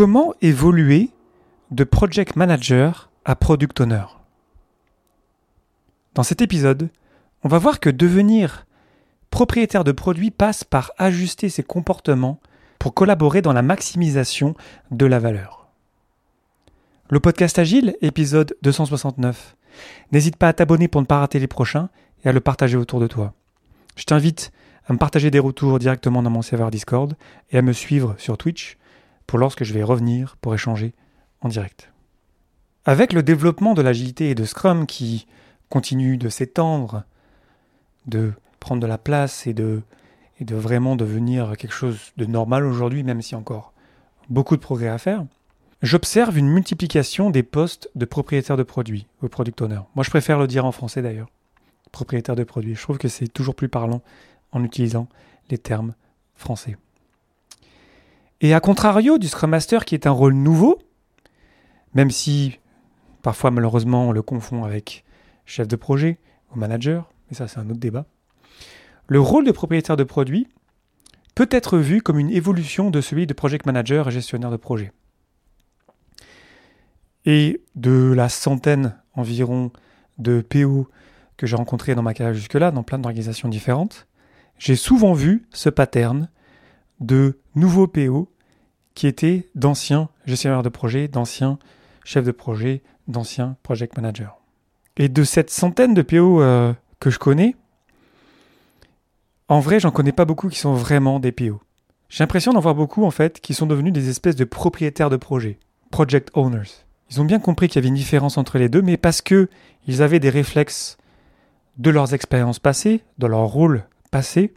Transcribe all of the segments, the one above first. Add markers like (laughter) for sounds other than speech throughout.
Comment évoluer de project manager à product owner? Dans cet épisode, on va voir que devenir propriétaire de produit passe par ajuster ses comportements pour collaborer dans la maximisation de la valeur. Le podcast Agile, épisode 269. N'hésite pas à t'abonner pour ne pas rater les prochains et à le partager autour de toi. Je t'invite à me partager des retours directement dans mon serveur Discord et à me suivre sur Twitch pour lorsque je vais revenir pour échanger en direct. Avec le développement de l'agilité et de Scrum qui continue de s'étendre, de prendre de la place et de, vraiment devenir quelque chose de normal aujourd'hui, même si encore beaucoup de progrès à faire, j'observe une multiplication des postes de propriétaire de produits ou product owner. Moi, je préfère le dire en français d'ailleurs, propriétaire de produits. Je trouve que c'est toujours plus parlant en utilisant les termes français. Et à contrario du Scrum Master qui est un rôle nouveau, même si parfois malheureusement on le confond avec chef de projet ou manager, mais ça c'est un autre débat, le rôle de propriétaire de produit peut être vu comme une évolution de celui de project manager et gestionnaire de projet. Et de la centaine environ de PO que j'ai rencontrés dans ma carrière jusque-là, dans plein d'organisations différentes, j'ai souvent vu ce pattern de nouveaux PO qui étaient d'anciens gestionnaires de projet, d'anciens chefs de projet, d'anciens project managers. Et de cette centaine de PO euh, que je connais, en vrai, j'en connais pas beaucoup qui sont vraiment des PO. J'ai l'impression d'en voir beaucoup en fait qui sont devenus des espèces de propriétaires de projet, project owners. Ils ont bien compris qu'il y avait une différence entre les deux, mais parce que ils avaient des réflexes de leurs expériences passées, de leur rôle passé,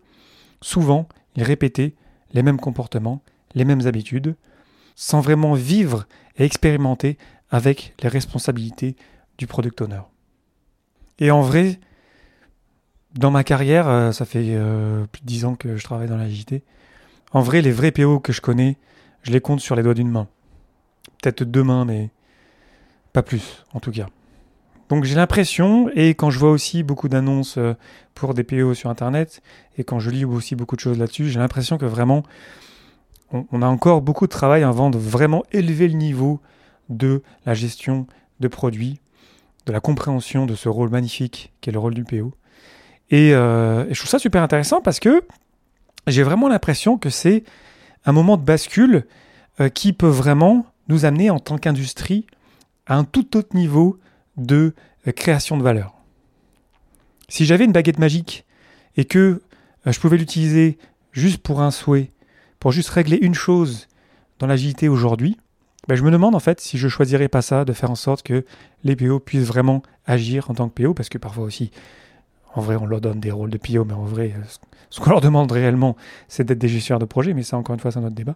souvent ils répétaient les mêmes comportements, les mêmes habitudes, sans vraiment vivre et expérimenter avec les responsabilités du product owner. Et en vrai, dans ma carrière, euh, ça fait euh, plus de dix ans que je travaille dans la JT, en vrai, les vrais PO que je connais, je les compte sur les doigts d'une main. Peut-être deux mains, mais pas plus, en tout cas. Donc j'ai l'impression, et quand je vois aussi beaucoup d'annonces euh, pour des PO sur Internet, et quand je lis aussi beaucoup de choses là-dessus, j'ai l'impression que vraiment, on, a encore beaucoup de travail avant de vraiment élever le niveau de la gestion de produits, de la compréhension de ce rôle magnifique qu'est le rôle du PO. Euh, et, je trouve ça super intéressant parce que j'ai vraiment l'impression que c'est un moment de bascule euh, qui peut vraiment nous amener en tant qu'industrie à un tout autre niveau de euh, création de valeur. Si j'avais une baguette magique et que je pouvais l'utiliser juste pour un souhait, pour juste régler une chose dans l'agilité aujourd'hui, ben je me demande en fait si je choisirais pas ça, de faire en sorte que les PO puissent vraiment agir en tant que PO, parce que parfois aussi, en vrai, on leur donne des rôles de PO, mais en vrai, ce qu'on leur demande réellement, c'est d'être des gestionnaires de projet, mais ça, encore une fois, c'est un autre débat.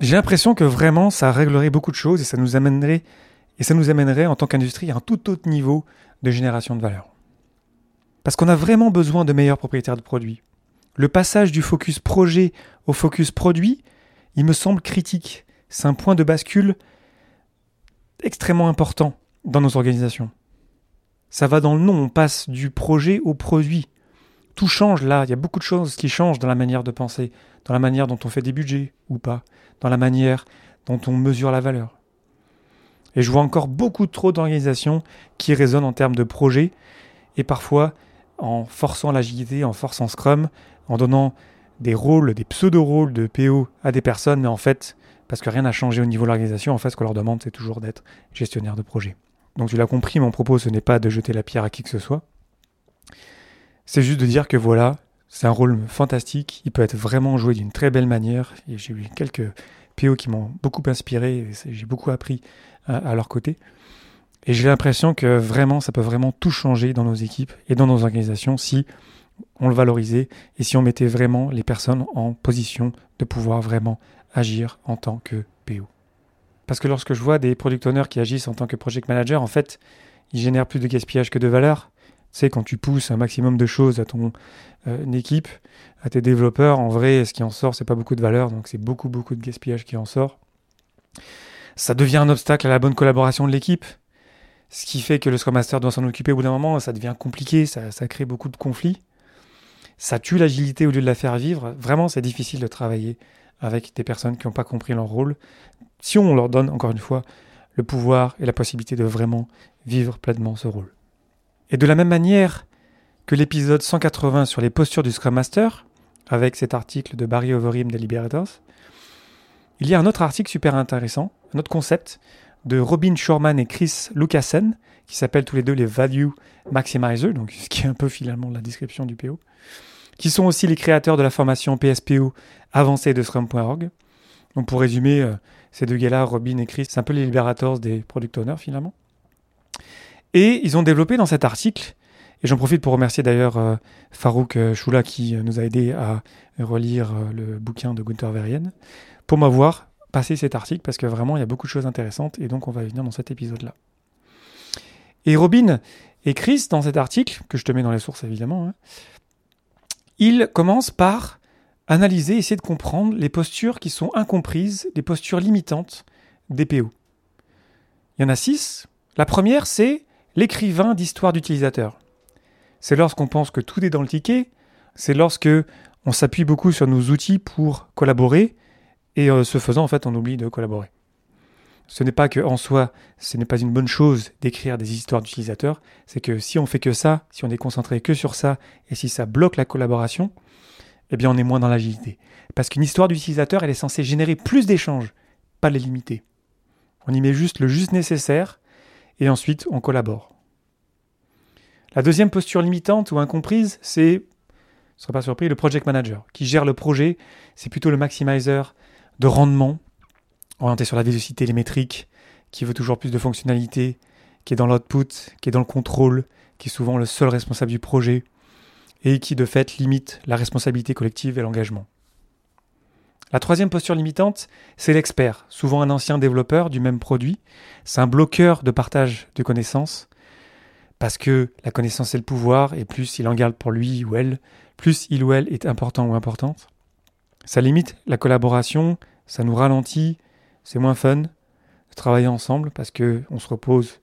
J'ai l'impression que vraiment, ça réglerait beaucoup de choses et ça nous amènerait, et ça nous amènerait en tant qu'industrie à un tout autre niveau de génération de valeur. Parce qu'on a vraiment besoin de meilleurs propriétaires de produits. Le passage du focus projet au focus produit, il me semble critique. C'est un point de bascule extrêmement important dans nos organisations. Ça va dans le nom, on passe du projet au produit. Tout change là, il y a beaucoup de choses qui changent dans la manière de penser, dans la manière dont on fait des budgets ou pas, dans la manière dont on mesure la valeur. Et je vois encore beaucoup trop d'organisations qui résonnent en termes de projet et parfois en forçant l'agilité, en forçant Scrum, en donnant des rôles, des pseudo-rôles de PO à des personnes, mais en fait, parce que rien n'a changé au niveau de l'organisation, en fait, ce qu'on leur demande, c'est toujours d'être gestionnaire de projet. Donc tu l'as compris, mon propos, ce n'est pas de jeter la pierre à qui que ce soit. C'est juste de dire que voilà, c'est un rôle fantastique, il peut être vraiment joué d'une très belle manière, j'ai eu quelques PO qui m'ont beaucoup inspiré, j'ai beaucoup appris à, à leur côté. Et j'ai l'impression que vraiment, ça peut vraiment tout changer dans nos équipes et dans nos organisations si on le valorisait et si on mettait vraiment les personnes en position de pouvoir vraiment agir en tant que PO. Parce que lorsque je vois des product owners qui agissent en tant que project manager, en fait, ils génèrent plus de gaspillage que de valeur. Sais, quand tu pousses un maximum de choses à ton euh, équipe, à tes développeurs, en vrai, ce qui en sort, c'est pas beaucoup de valeur, donc c'est beaucoup, beaucoup de gaspillage qui en sort. Ça devient un obstacle à la bonne collaboration de l'équipe, ce qui fait que le Scrum Master doit s'en occuper au bout d'un moment, ça devient compliqué, ça crée beaucoup de conflits ça tue l'agilité au lieu de la faire vivre. Vraiment, c'est difficile de travailler avec des personnes qui n'ont pas compris leur rôle, si on leur donne, encore une fois, le pouvoir et la possibilité de vraiment vivre pleinement ce rôle. Et de la même manière que l'épisode 180 sur les postures du Scrum Master, avec cet article de Barry Overeem des Liberators, il y a un autre article super intéressant, un autre concept de Robin Shorman et Chris Lucassen, qui s'appellent tous les deux les Value Maximizers, donc ce qui est un peu finalement la description du PO, qui sont aussi les créateurs de la formation PSPO avancée de Scrum.org. Donc pour résumer, euh, ces deux gars-là, Robin et Chris, c'est un peu les libérateurs des product owners finalement. Et ils ont développé dans cet article, et j'en profite pour remercier d'ailleurs euh, Farouk euh, Choula qui nous a aidé à relire le bouquin de Gunther Verheyen, pour m'avoir passé cet article parce que vraiment il y a beaucoup de choses intéressantes et donc on va y venir dans cet épisode-là. Et Robin et Chris, dans cet article, que je te mets dans les sources évidemment, hein, ils commencent par analyser, essayer de comprendre les postures qui sont incomprises, les postures limitantes des PO. Il y en a six. La première, c'est l'écrivain d'histoire d'utilisateur. C'est lorsqu'on pense que tout est dans le ticket, c'est lorsque on s'appuie beaucoup sur nos outils pour collaborer, et euh, ce faisant, en fait, on oublie de collaborer. Ce n'est pas que en soi, ce n'est pas une bonne chose d'écrire des histoires d'utilisateurs, c'est que si on fait que ça, si on est concentré que sur ça, et si ça bloque la collaboration, eh bien on est moins dans l'agilité. Parce qu'une histoire d'utilisateur, elle est censée générer plus d'échanges, pas les limiter. On y met juste le juste nécessaire, et ensuite on collabore. La deuxième posture limitante ou incomprise, c'est, ne serez pas surpris, le project manager, qui gère le projet, c'est plutôt le maximizer de rendement, orienté sur la vélocité, les métriques, qui veut toujours plus de fonctionnalités, qui est dans l'output, qui est dans le contrôle, qui est souvent le seul responsable du projet, et qui de fait limite la responsabilité collective et l'engagement. La troisième posture limitante, c'est l'expert, souvent un ancien développeur du même produit. C'est un bloqueur de partage de connaissances, parce que la connaissance est le pouvoir, et plus il en garde pour lui ou elle, plus il ou elle est important ou importante. Ça limite la collaboration, ça nous ralentit, c'est moins fun de travailler ensemble parce que on se repose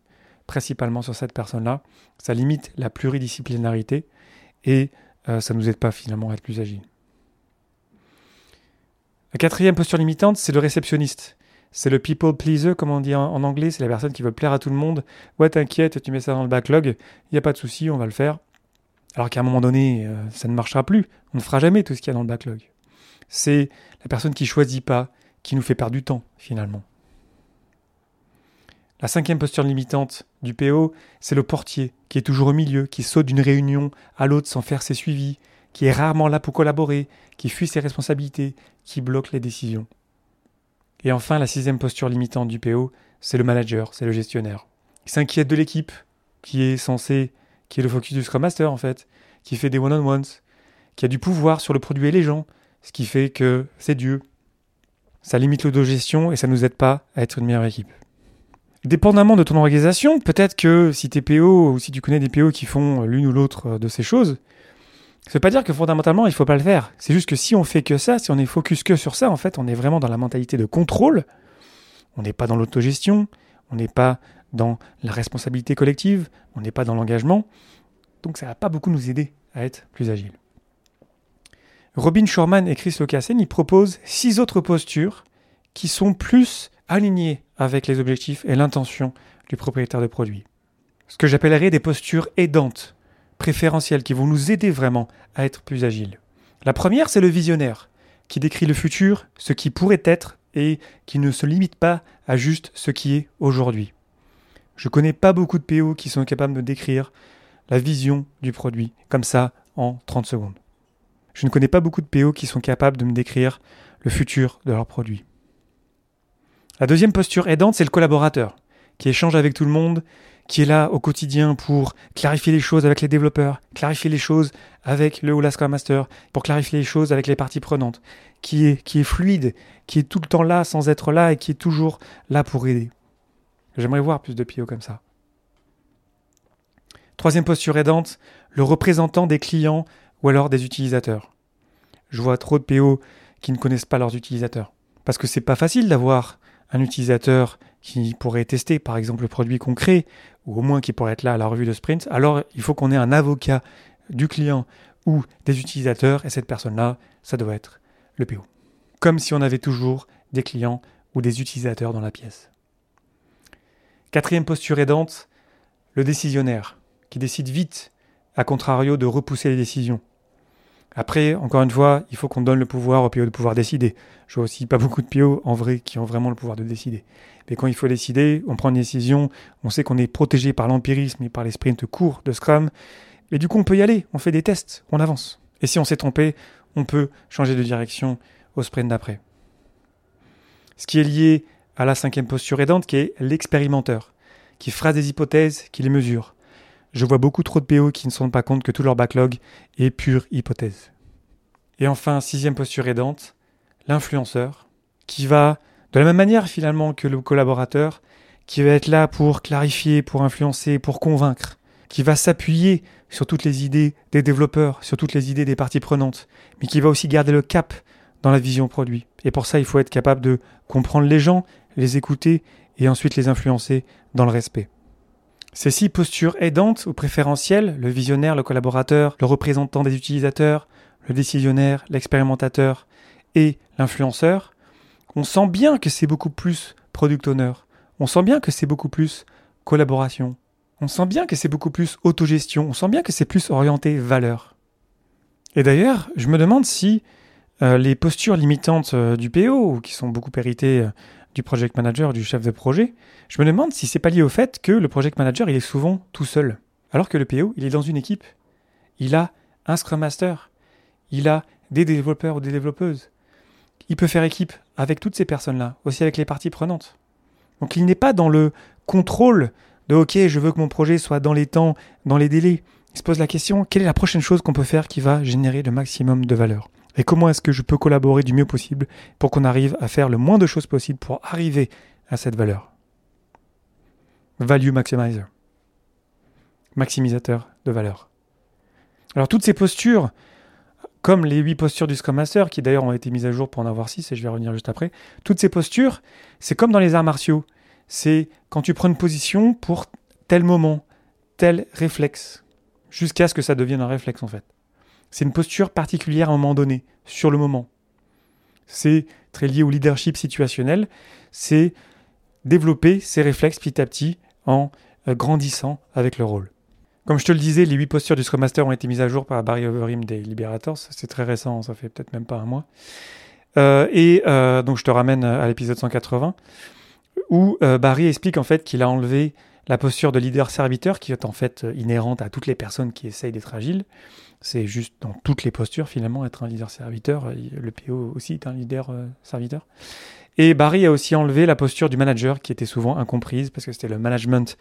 principalement sur cette personne-là. Ça limite la pluridisciplinarité et euh, ça ne nous aide pas finalement à être plus agile. La quatrième posture limitante, c'est le réceptionniste. C'est le people pleaser, comme on dit en, anglais, c'est la personne qui veut plaire à tout le monde. Ouais, t'inquiète, tu mets ça dans le backlog, il n'y a pas de souci, on va le faire. Alors qu'à un moment donné, euh, ça ne marchera plus. On ne fera jamais tout ce qu'il y a dans le backlog. C'est la personne qui choisit pas, qui nous fait perdre du temps finalement. La cinquième posture limitante du PO, c'est le portier, qui est toujours au milieu, qui saute d'une réunion à l'autre sans faire ses suivis, qui est rarement là pour collaborer, qui fuit ses responsabilités, qui bloque les décisions. Et enfin, la sixième posture limitante du PO, c'est le manager, c'est le gestionnaire, qui s'inquiète de l'équipe, qui est censé, qui est le focus du Scrum Master en fait, qui fait des one-on-ones, qui a du pouvoir sur le produit et les gens, ce qui fait que c'est Dieu, ça limite l'autogestion et ça ne nous aide pas à être une meilleure équipe. Dépendamment de ton organisation, peut-être que si tu es PO ou si tu connais des PO qui font l'une ou l'autre de ces choses, ça veut pas dire que fondamentalement il faut pas le faire. C'est juste que si on fait que ça, si on est focus que sur ça, en fait, on est vraiment dans la mentalité de contrôle. On n'est pas dans l'autogestion, on n'est pas dans la responsabilité collective, on n'est pas dans l'engagement. Donc ça va pas beaucoup nous aider à être plus agile. Robin Shorman et Chris Locassen y proposent six autres postures qui sont plus alignées avec les objectifs et l'intention du propriétaire de produit. Ce que j'appellerais des postures aidantes, préférentielles, qui vont nous aider vraiment à être plus agiles. La première, c'est le visionnaire, qui décrit le futur, ce qui pourrait être et qui ne se limite pas à juste ce qui est aujourd'hui. Je connais pas beaucoup de PO qui sont capables de décrire la vision du produit comme ça en 30 secondes. Je ne connais pas beaucoup de PO qui sont capables de me décrire le futur de leurs produits. La deuxième posture aidante, c'est le collaborateur, qui échange avec tout le monde, qui est là au quotidien pour clarifier les choses avec les développeurs, clarifier les choses avec le ou la Scrum Master, pour clarifier les choses avec les parties prenantes, qui est, qui est fluide, qui est tout le temps là sans être là et qui est toujours là pour aider. J'aimerais voir plus de PO comme ça. Troisième posture aidante, le représentant des clients ou alors des utilisateurs. Je vois trop de PO qui ne connaissent pas leurs utilisateurs. Parce que c'est pas facile d'avoir un utilisateur qui pourrait tester par exemple le produit qu'on crée, ou au moins qui pourrait être là à la revue de sprint. Alors il faut qu'on ait un avocat du client ou des utilisateurs, et cette personne-là, ça doit être le PO. comme si on avait toujours des clients ou des utilisateurs dans la pièce. Quatrième posture aidante, le décisionnaire, qui décide vite, à contrario de repousser les décisions. Après, encore une fois, il faut qu'on donne le pouvoir au PO de pouvoir décider. Je vois aussi pas beaucoup de PO en vrai qui ont vraiment le pouvoir de décider. Mais quand il faut décider, on prend une décision, on sait qu'on est protégé par l'empirisme et par les sprints courts de Scrum, et du coup on peut y aller, on fait des tests, on avance. Et si on s'est trompé, on peut changer de direction au sprint d'après. Ce qui est lié à la cinquième posture aidante qui est l'expérimenteur, qui fera des hypothèses, qui les mesure. Je vois beaucoup trop de PO qui ne se rendent pas compte que tout leur backlog est pure hypothèse. Et enfin, sixième posture aidante, l'influenceur, qui va, de la même manière finalement que le collaborateur, qui va être là pour clarifier, pour influencer, pour convaincre, qui va s'appuyer sur toutes les idées des développeurs, sur toutes les idées des parties prenantes, mais qui va aussi garder le cap dans la vision produit. Et pour ça, il faut être capable de comprendre les gens, les écouter et ensuite les influencer dans le respect. Ces six postures aidantes ou préférentielles, le visionnaire, le collaborateur, le représentant des utilisateurs, le décisionnaire, l'expérimentateur et l'influenceur, on sent bien que c'est beaucoup plus product owner. On sent bien que c'est beaucoup plus collaboration. On sent bien que c'est beaucoup plus autogestion. On sent bien que c'est plus orienté valeur. Et d'ailleurs, je me demande si euh, les postures limitantes euh, du PO, qui sont beaucoup héritées euh, du project manager, du chef de projet, je me demande si c'est pas lié au fait que le project manager, il est souvent tout seul. Alors que le PO, il est dans une équipe. Il a un Scrum Master. Il a des développeurs ou des développeuses. Il peut faire équipe avec toutes ces personnes-là, aussi avec les parties prenantes. Donc il n'est pas dans le contrôle de OK, je veux que mon projet soit dans les temps, dans les délais. Il se pose la question, quelle est la prochaine chose qu'on peut faire qui va générer le maximum de valeur? Et comment est-ce que je peux collaborer du mieux possible pour qu'on arrive à faire le moins de choses possible pour arriver à cette valeur? Value maximizer. Maximisateur de valeur. Alors toutes ces postures, comme les huit postures du Scrum Master, qui d'ailleurs ont été mises à jour pour en avoir six, et je vais revenir juste après, toutes ces postures, c'est comme dans les arts martiaux. C'est quand tu prends une position pour tel moment, tel réflexe, jusqu'à ce que ça devienne un réflexe en fait. C'est une posture particulière à un moment donné, sur le moment. C'est très lié au leadership situationnel. C'est développer ses réflexes petit à petit en euh, grandissant avec le rôle. Comme je te le disais, les huit postures du Scrum Master ont été mises à jour par Barry Overeem des Liberators. C'est très récent, ça fait peut-être même pas un mois. Euh, et euh, donc je te ramène à l'épisode 180 où Barry explique en fait qu'il a enlevé la posture de leader-serviteur qui est en fait inhérente à toutes les personnes qui essayent d'être agiles c'est juste dans toutes les postures finalement être un leader serviteur. Le PO aussi est un leader euh, serviteur. Et Barry a aussi enlevé la posture du manager qui était souvent incomprise parce que c'était le management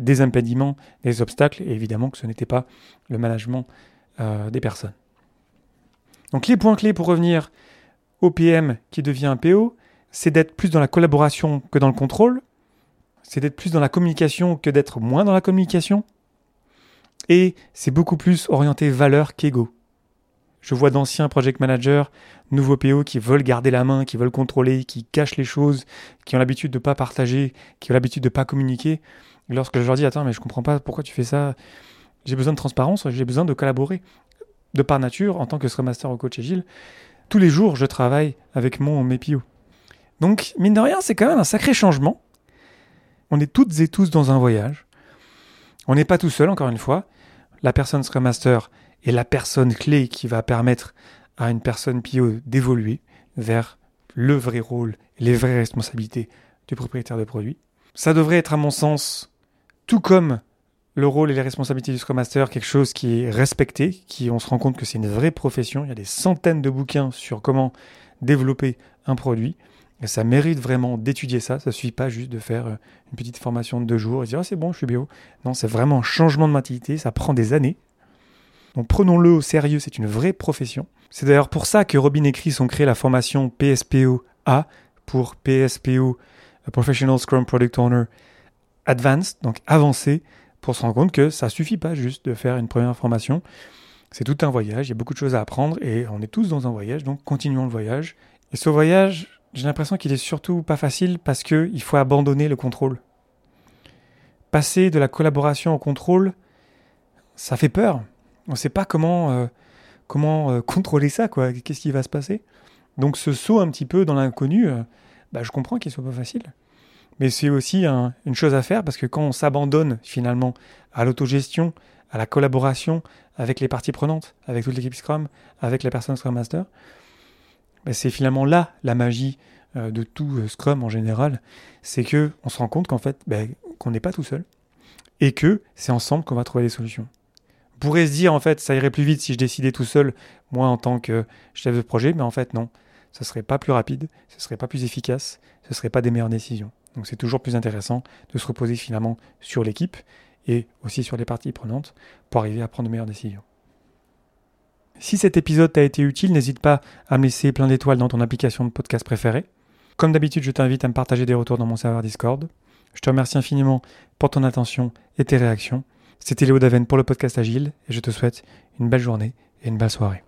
des impédiments, des obstacles, et évidemment que ce n'était pas le management euh, des personnes. Donc les points clés pour revenir au PM qui devient un PO, c'est d'être plus dans la collaboration que dans le contrôle, c'est d'être plus dans la communication que d'être moins dans la communication, et c'est beaucoup plus orienté valeur qu'ego. Je vois d'anciens project managers, nouveaux PO qui veulent garder la main, qui veulent contrôler, qui cachent les choses, qui ont l'habitude de ne pas partager, qui ont l'habitude de ne pas communiquer. Lorsque je leur dis attends mais je comprends pas pourquoi tu fais ça, j'ai besoin de transparence, j'ai besoin de collaborer. De par nature, en tant que Scrum Master ou coach agile, tous les jours je travaille avec mon mes PO. Donc mine de rien c'est quand même un sacré changement. On est toutes et tous dans un voyage. On n'est pas tout seul encore une fois la personne Scrum Master est la personne clé qui va permettre à une personne PO d'évoluer vers le vrai rôle, les vraies responsabilités du propriétaire de produit. Ça devrait être, à mon sens, tout comme le rôle et les responsabilités du Scrum Master, quelque chose qui est respecté, qui on se rend compte que c'est une vraie profession. Il y a des centaines de bouquins sur comment développer un produit. Et ça mérite vraiment d'étudier ça. Ça ne suffit pas juste de faire euh, une petite formation de deux jours et dire ah, c'est bon, je suis bio. Non, c'est vraiment un changement de mentalité. Ça prend des années. Donc prenons-le au sérieux, c'est une vraie profession. C'est d'ailleurs pour ça que Robin et Chris ont créé la formation PSPO A pour PSPO, Professional Scrum Product Owner Advanced, donc avancé, pour se rendre compte que ça suffit pas juste de faire une première formation. C'est tout un voyage, il y a beaucoup de choses à apprendre et on est tous dans un voyage, donc continuons le voyage. Et ce voyage, j'ai l'impression qu'il est surtout pas facile parce qu'il faut abandonner le contrôle. Passer de la collaboration au contrôle, ça fait peur. On ne sait pas comment, euh, comment euh, (laughs) contrôler ça, quoi. Qu'est-ce qui va se passer? Donc ce saut un petit peu dans l'inconnu, euh, bah, je comprends qu'il soit pas facile. Mais c'est aussi une chose à faire parce que quand on s'abandonne finalement à l'autogestion, à la collaboration avec les parties prenantes, avec toute l'équipe Scrum, avec la personne Scrum Master, bah, c'est finalement là la magie euh, de tout euh, Scrum en général, c'est que on se rend compte qu'en fait bah, qu'on n'est pas tout seul et que c'est ensemble qu'on va trouver des solutions. On pourrait se dire en fait ça irait plus vite si je décidais tout seul, moi en tant que chef de projet, mais en fait non, ce serait pas plus rapide, ce serait pas plus efficace, ce serait pas des meilleures décisions. Donc c'est toujours plus intéressant de se reposer finalement sur l'équipe et aussi sur les parties prenantes pour arriver à prendre de meilleures décisions. Si cet épisode t'a été utile, n'hésite pas à me laisser plein d'étoiles dans ton application de podcast préférée. Comme d'habitude, je t'invite à me partager des retours dans mon serveur Discord. Je te remercie infiniment pour ton attention et tes réactions. C'était Léo Daven pour le podcast Agile et je te souhaite une belle journée et une belle soirée.